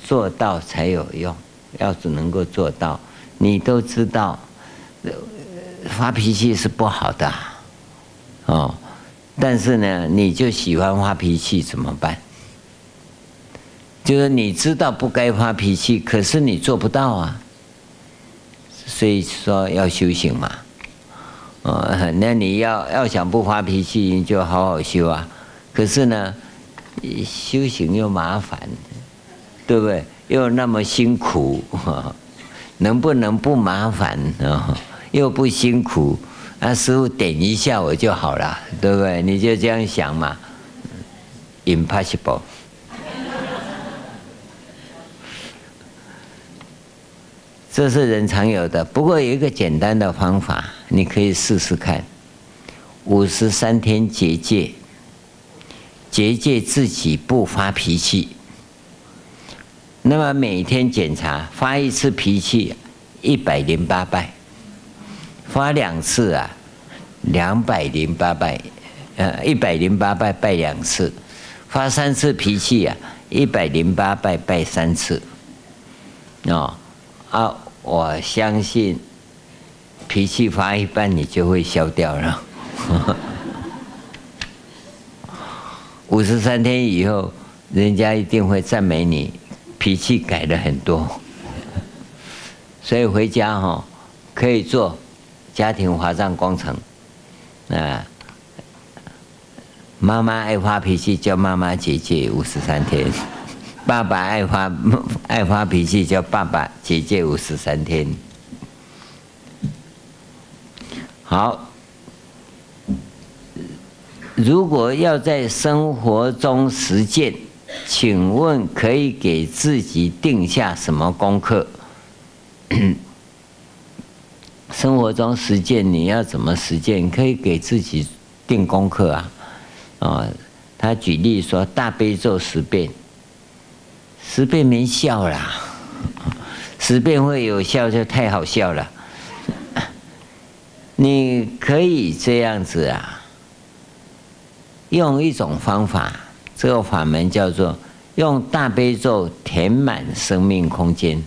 做到才有用。要是能够做到，你都知道，发脾气是不好的，哦。但是呢，你就喜欢发脾气怎么办？就是你知道不该发脾气，可是你做不到啊。所以说要修行嘛，哦，那你要要想不发脾气，你就好好修啊。可是呢，修行又麻烦，对不对？又那么辛苦，能不能不麻烦啊？又不辛苦。啊，师傅点一下我就好了，对不对？你就这样想嘛，impossible。这是人常有的，不过有一个简单的方法，你可以试试看。五十三天结界，结界自己不发脾气。那么每天检查，发一次脾气，一百零八拜。发两次啊，两百零八拜，呃，一百零八拜拜两次，发三次脾气啊，一百零八拜拜三次，哦，啊，我相信脾气发一半你就会消掉了，五十三天以后，人家一定会赞美你，脾气改了很多，所以回家哈可以做。家庭华藏工程，啊，妈妈爱发脾气，叫妈妈姐姐五十三天；爸爸爱发爱发脾气，叫爸爸姐姐五十三天。好，如果要在生活中实践，请问可以给自己定下什么功课？生活中实践，你要怎么实践？可以给自己定功课啊！哦，他举例说，大悲咒十遍，十遍没效啦，十遍会有效就太好笑了。你可以这样子啊，用一种方法，这个法门叫做用大悲咒填满生命空间。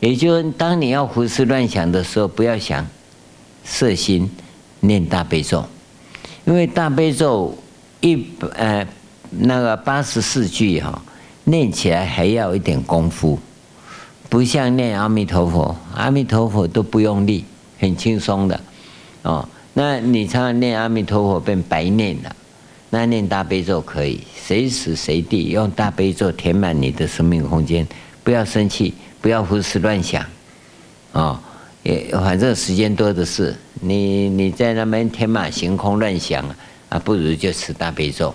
也就是当你要胡思乱想的时候，不要想，色心念大悲咒，因为大悲咒一呃那个八十四句哈，念起来还要一点功夫，不像念阿弥陀佛，阿弥陀佛都不用力，很轻松的哦。那你常常念阿弥陀佛变白念了，那念大悲咒可以随时随地用大悲咒填满你的生命空间，不要生气。不要胡思乱想，哦，也反正时间多的是，你你在那边天马行空乱想啊，不如就持大悲咒，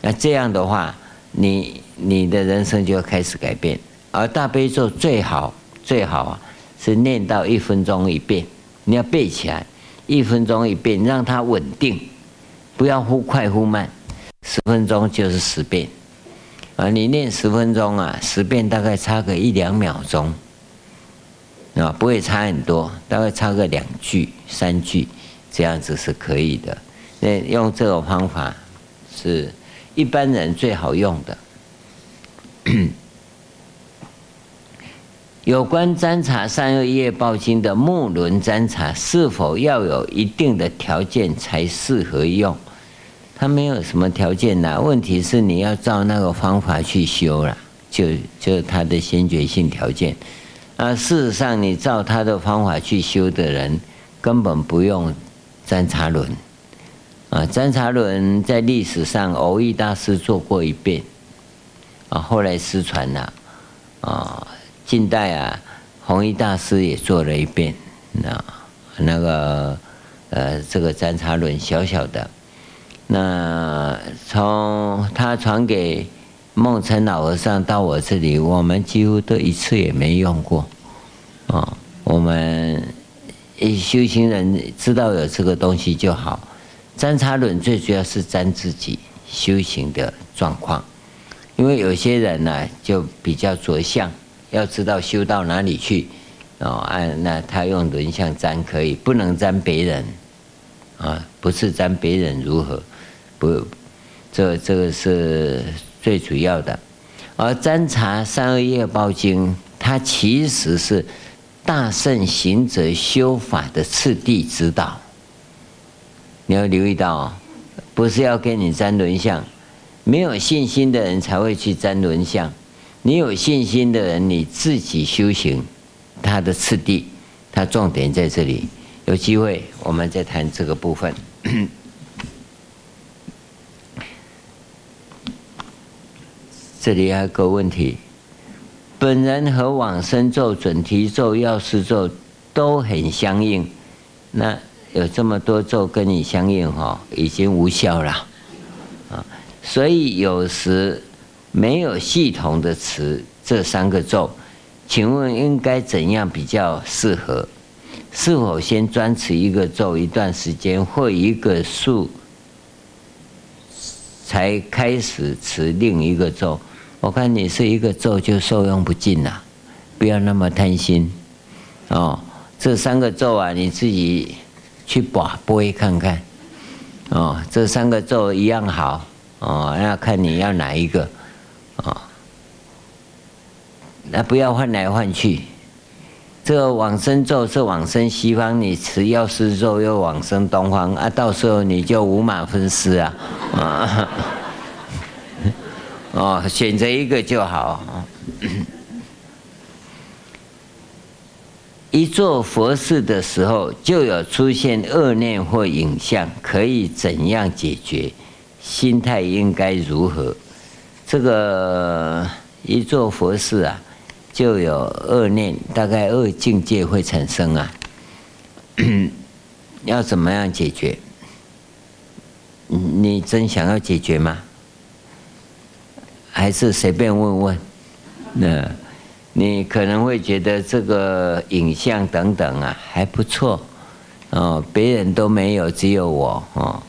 那这样的话，你你的人生就要开始改变。而大悲咒最好最好啊，是念到一分钟一遍，你要背起来，一分钟一遍，让它稳定，不要忽快忽慢。十分钟就是十遍，啊，你念十分钟啊，十遍大概差个一两秒钟，啊，不会差很多，大概差个两句三句，这样子是可以的。那用这种方法是一般人最好用的。有关占查三恶业报经的木轮占查，是否要有一定的条件才适合用？它没有什么条件的，问题是你要照那个方法去修了，就就它的先决性条件。啊，事实上你照他的方法去修的人，根本不用占茶轮。啊，占茶轮在历史上蕅益大师做过一遍，啊，后来失传了，啊。近代啊，弘一大师也做了一遍，那那个呃，这个占茶轮小小的，那从他传给梦辰老和尚到我这里，我们几乎都一次也没用过，啊，我们修行人知道有这个东西就好。占查轮最主要是占自己修行的状况，因为有些人呢就比较着相。要知道修到哪里去，哦，按那他用轮相占可以，不能占别人，啊，不是占别人如何，不，这这个是最主要的。而占查三恶业报经，它其实是大圣行者修法的次第指导。你要留意到，不是要跟你占轮相，没有信心的人才会去占轮相。你有信心的人，你自己修行，他的次第，他重点在这里。有机会我们再谈这个部分。这里还有个问题：本人和往生咒、准提咒、药师咒都很相应，那有这么多咒跟你相应哈，已经无效了啊。所以有时。没有系统的持这三个咒，请问应该怎样比较适合？是否先专持一个咒一段时间，或一个数，才开始持另一个咒？我看你是一个咒就受用不尽了，不要那么贪心哦。这三个咒啊，你自己去把拨一看看哦。这三个咒一样好哦，要看你要哪一个。哦，那不要换来换去。这个往生咒是往生西方，你持药师咒又往生东方啊，到时候你就五马分尸啊！啊，哦，选择一个就好。一做佛事的时候，就有出现恶念或影像，可以怎样解决？心态应该如何？这个一做佛事啊，就有恶念，大概恶境界会产生啊。要怎么样解决？你真想要解决吗？还是随便问问？那，你可能会觉得这个影像等等啊还不错哦，别人都没有，只有我哦。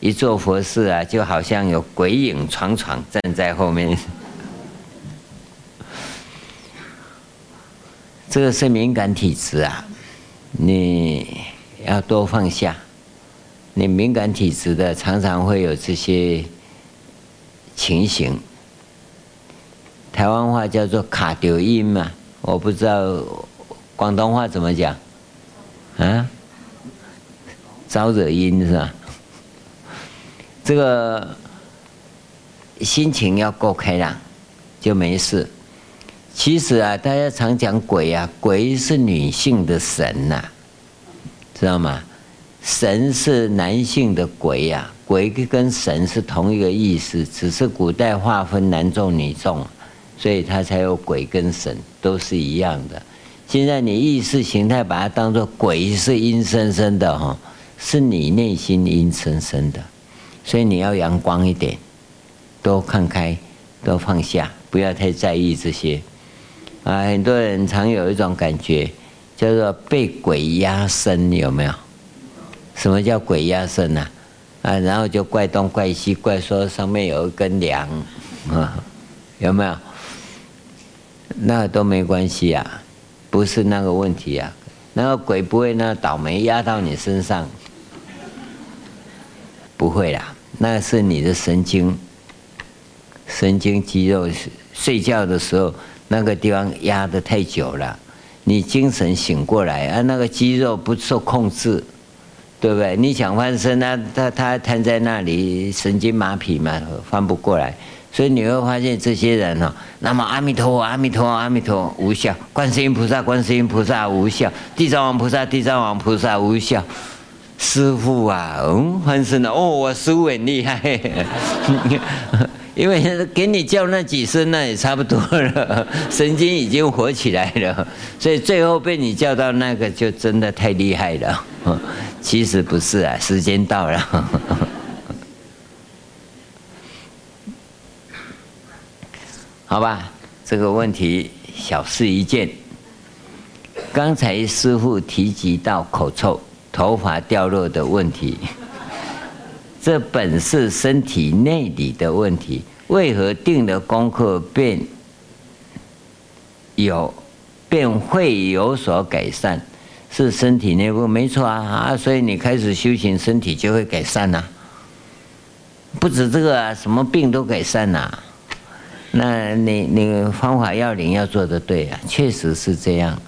一做佛事啊，就好像有鬼影闯闯站在后面。这个是敏感体质啊，你要多放下。你敏感体质的，常常会有这些情形。台湾话叫做卡丢音嘛，我不知道广东话怎么讲啊？招惹音是吧？这个心情要够开朗，就没事。其实啊，大家常讲鬼啊，鬼是女性的神呐、知道吗？神是男性的鬼呀、啊，鬼跟神是同一个意思，只是古代划分男众女众，所以它才有鬼跟神都是一样的。现在你意识形态把它当做鬼是阴森森的哈，是你内心阴森森的。所以你要阳光一点，都看开，都放下，不要太在意这些。啊，很多人常有一种感觉，叫做被鬼压身，有没有？什么叫鬼压身呢？啊，然后就怪东怪西，怪说上面有一根梁，啊，有没有？那都没关系啊，不是那个问题啊。那个鬼不会那倒霉压到你身上，不会啦，那是你的神经、神经肌肉睡觉的时候那个地方压得太久了，你精神醒过来啊，那个肌肉不受控制，对不对？你想翻身，那他他瘫在那里，神经麻痹嘛，翻不过来。所以你会发现这些人哦，那么阿弥陀佛，阿弥陀佛，阿弥陀佛无效；观世音菩萨，观世音菩萨无效；地藏王菩萨，地藏王菩萨无效。师傅啊，嗯，翻身了哦，我师傅很厉害，因为给你叫那几声，那也差不多了，神经已经活起来了，所以最后被你叫到那个，就真的太厉害了。其实不是啊，时间到了。好吧，这个问题小事一件。刚才师父提及到口臭、头发掉落的问题，这本是身体内里的问题，为何定了功课便有便会有所改善？是身体内部没错啊啊，所以你开始修行，身体就会改善呐、不止这个啊，什么病都改善呐、那你你方法要领要做得对啊，确实是这样，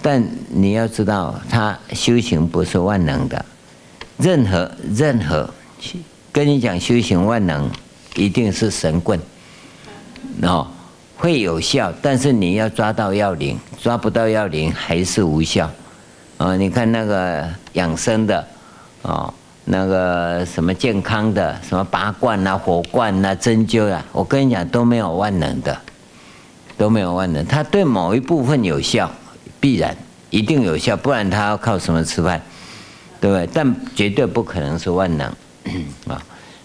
但你要知道，他修行不是万能的，任何任何跟你讲修行万能，一定是神棍，哦，会有效，但是你要抓到要领，抓不到要领还是无效，啊，你看那个养生的，哦。那个什么健康的，什么拔罐啊、火罐啊、针灸啊，我跟你讲都没有万能的，都没有万能。它对某一部分有效，必然一定有效，不然它要靠什么吃饭，对不对？但绝对不可能是万能 啊！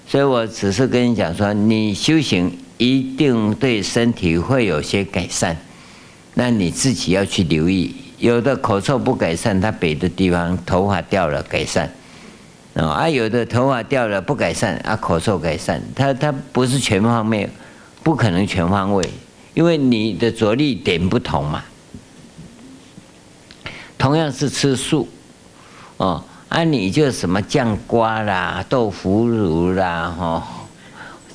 所以我只是跟你讲说，你修行一定对身体会有些改善，那你自己要去留意。有的口臭不改善，它别的地方头发掉了改善。啊，有的头发掉了不改善，啊，口臭改善，它它不是全方面，不可能全方位，因为你的着力点不同嘛。同样是吃素，哦，啊，你就什么酱瓜啦、豆腐乳啦，哈，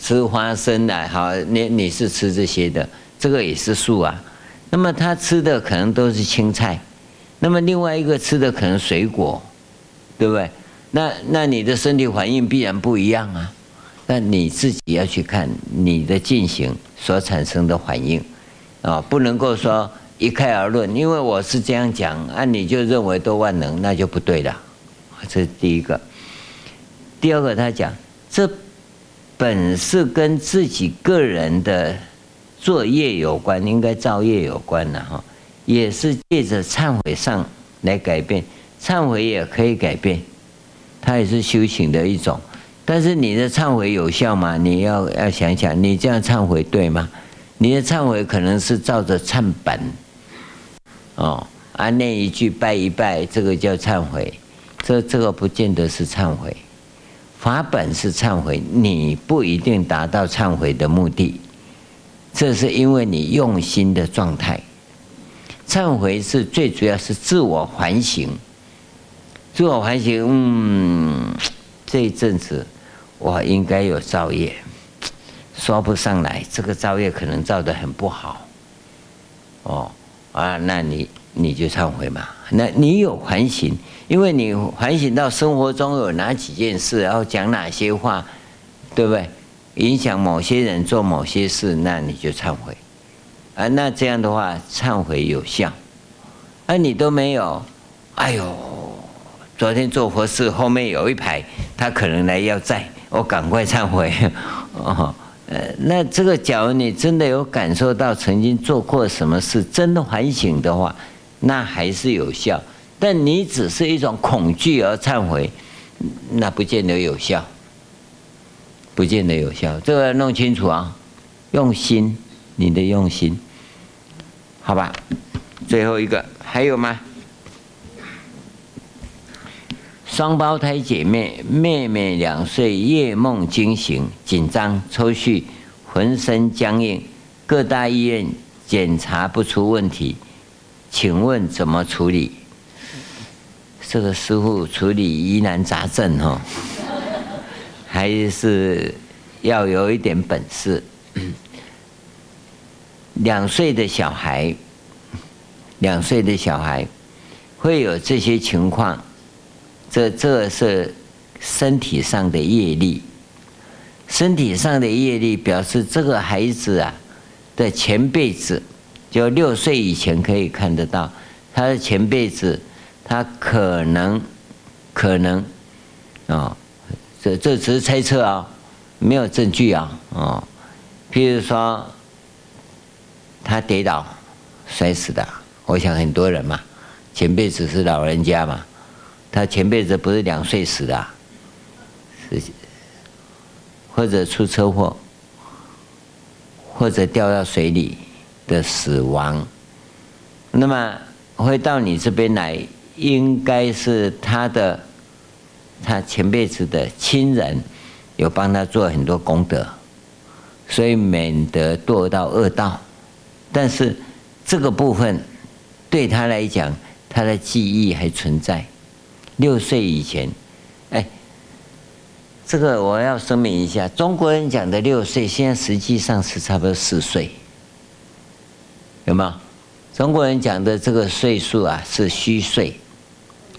吃花生啦，好，你你是吃这些的，这个也是素啊。那么他吃的可能都是青菜，那么另外一个吃的可能水果，对不对？那那你的身体反应必然不一样啊，那你自己要去看你的进行所产生的反应，啊，不能够说一概而论，因为我是这样讲，啊，你就认为都万能，那就不对了，这是第一个。第二个，他讲这本是跟自己个人的作业有关，应该造业有关的哈，也是借着忏悔上来改变，忏悔也可以改变。它也是修行的一种，但是你的忏悔有效吗？你要要想想，你这样忏悔对吗？你的忏悔可能是照着忏本，哦，啊，念一句拜一拜，这个叫忏悔，这这个不见得是忏悔，法本是忏悔，你不一定达到忏悔的目的，这是因为你用心的状态。忏悔是最主要是自我反省。自我反省，嗯，这一阵子我应该有造业，说不上来，这个造业可能造得很不好，哦，啊，那你你就忏悔嘛，那你有反省，因为你反省到生活中有哪几件事，然后讲哪些话，对不对？影响某些人做某些事，那你就忏悔，啊，那这样的话忏悔有效，啊，你都没有，哎呦。昨天做佛事，后面有一排，他可能来要债，我赶快忏悔。哦，呃，那这个，假如你真的有感受到曾经做过什么事，真的反省的话，那还是有效。但你只是一种恐惧而忏悔，那不见得有效。不见得有效。这个要弄清楚啊，用心，你的用心，好吧？最后一个还有吗？双胞胎姐妹，妹妹两岁，夜梦惊醒，紧张、抽搐，浑身僵硬，各大医院检查不出问题，请问怎么处理？这个师傅处理疑难杂症哦，还是要有一点本事。两岁的小孩，两岁的小孩会有这些情况。这这是身体上的业力，身体上的业力表示这个孩子啊的前辈子，就六岁以前可以看得到他的前辈子，他可能可能啊、哦，这这只是猜测啊，没有证据啊啊、哦，譬如说他跌倒摔死的，我想很多人嘛，前辈子是老人家嘛。他前辈子不是两岁死的，是或者出车祸，或者掉到水里的死亡，那么会到你这边来，应该是他的他前辈子的亲人有帮他做很多功德，所以免得堕到恶道。但是这个部分对他来讲，他的记忆还存在。六岁以前，哎，这个我要声明一下，中国人讲的六岁，现在实际上是差不多四岁，有没有？中国人讲的这个岁数啊，是虚岁，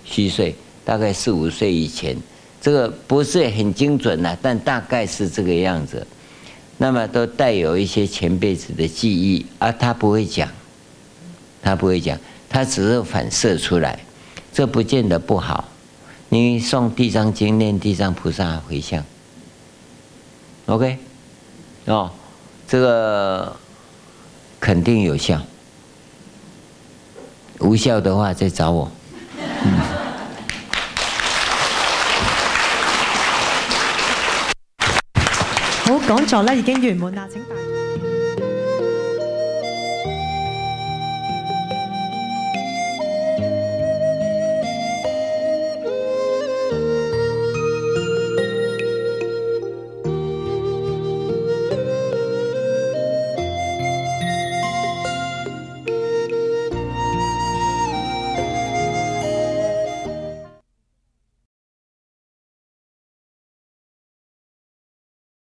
虚岁，大概四五岁以前，这个不是很精准呐，但大概是这个样子。那么都带有一些前辈子的记忆，而他不会讲，他不会讲，他只是反射出来。这不见得不好，你诵《地藏经》念《地藏菩萨回向》，OK，哦，这个肯定有效，无效的话再找我。嗯好，讲座咧已经圆满啦，请。